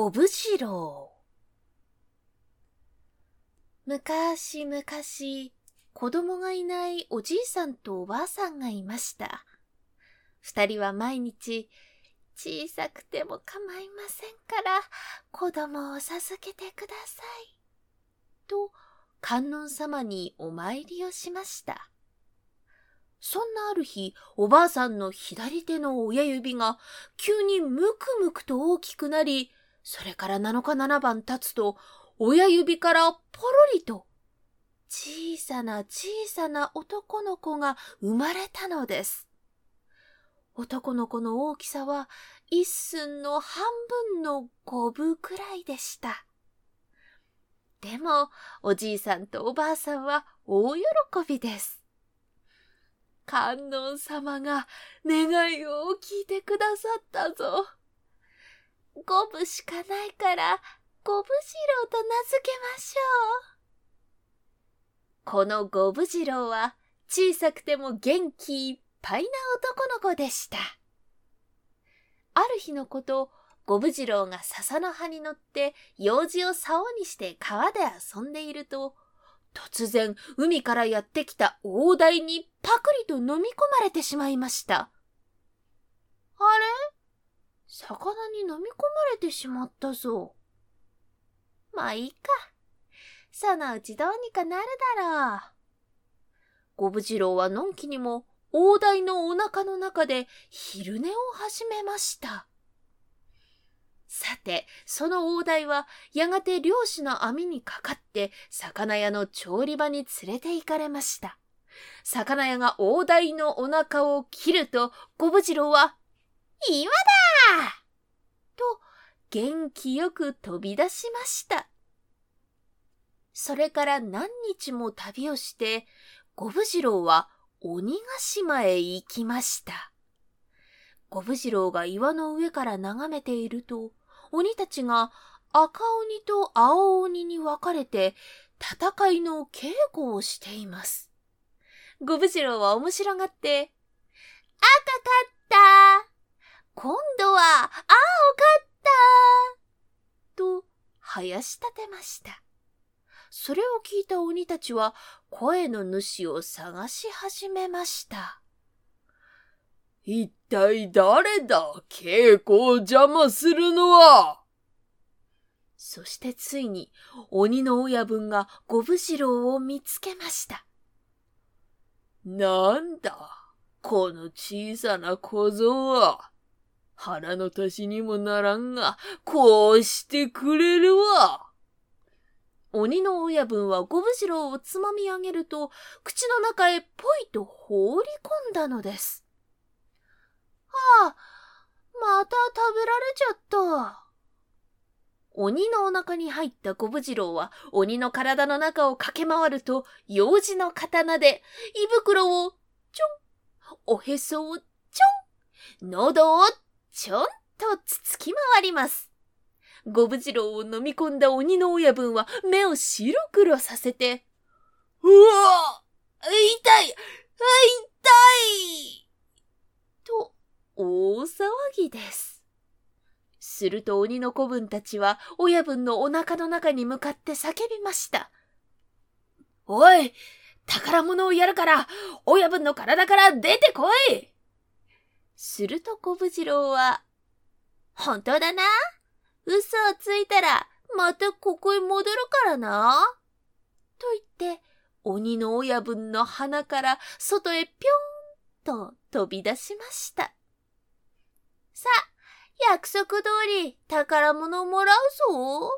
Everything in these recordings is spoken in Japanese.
五武次郎昔々、子供がいないおじいさんとおばあさんがいました。二人は毎日、小さくても構いませんから、子供を授けてください。と、観音様にお参りをしました。そんなある日、おばあさんの左手の親指が急にムクムクと大きくなり、それから7日7番経つと、親指からポロリと小さな小さな男の子が生まれたのです。男の子の大きさは一寸の半分の五分くらいでした。でも、おじいさんとおばあさんは大喜びです。観音様が願いを聞いてくださったぞ。五分しかないから、五分次郎と名付けましょう。この五分次郎は小さくても元気いっぱいな男の子でした。ある日のこと、五分次郎が笹の葉に乗って用事を竿にして川で遊んでいると、突然海からやってきた大台にパクリと飲み込まれてしまいました。あれ？魚に飲み込まれてしまったぞ。まあいいか。そのうちどうにかなるだろう。五分次郎はのんきにも大台のお腹の中で昼寝を始めました。さて、その大台はやがて漁師の網にかかって魚屋の調理場に連れて行かれました。魚屋が大台のお腹を切ると、五分次郎は、今だと元気よく飛び出しました。それから何日も旅をして、五分次郎は鬼ヶ島へ行きました。五分次郎が岩の上から眺めていると、鬼たちが赤鬼と青鬼に分かれて戦いの稽古をしています。五分次郎は面白がって、赤かった今度は青かったと、生やし立てました。それを聞いた鬼たちは声の主を探し始めました。一体誰だ？稽古を邪魔するのはそしてついに鬼の親分が五分次郎を見つけました。なんだ？この小さな小僧は。腹の足しにもならんが、こうしてくれるわ。鬼の親分は五分次郎をつまみ上げると、口の中へぽいと放り込んだのです。はあ、また食べられちゃった。鬼のお腹に入った五分次郎は鬼の体の中を駆け回ると、用事の刀で胃袋をちょん、おへそをちょん、喉をちょんとつつき回ります。五分次郎を飲み込んだ鬼の親分は目を白黒させて、うわ痛い痛いと、大騒ぎです。すると鬼の子分たちは親分のお腹の中に向かって叫びました。おい宝物をやるから親分の体から出てこいすると小武次郎は、本当だな嘘をついたら、またここへ戻るからな。と言って、鬼の親分の鼻から外へぴょんと飛び出しました。さあ、約束通り宝物をもらうぞ。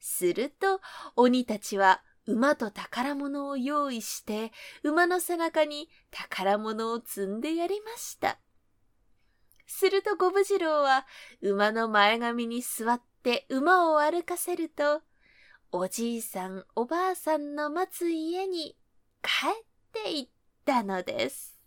すると、鬼たちは馬と宝物を用意して、馬の背中に宝物を積んでやりました。すると五分次郎は馬の前髪に座って馬を歩かせると、おじいさんおばあさんの待つ家に帰っていったのです。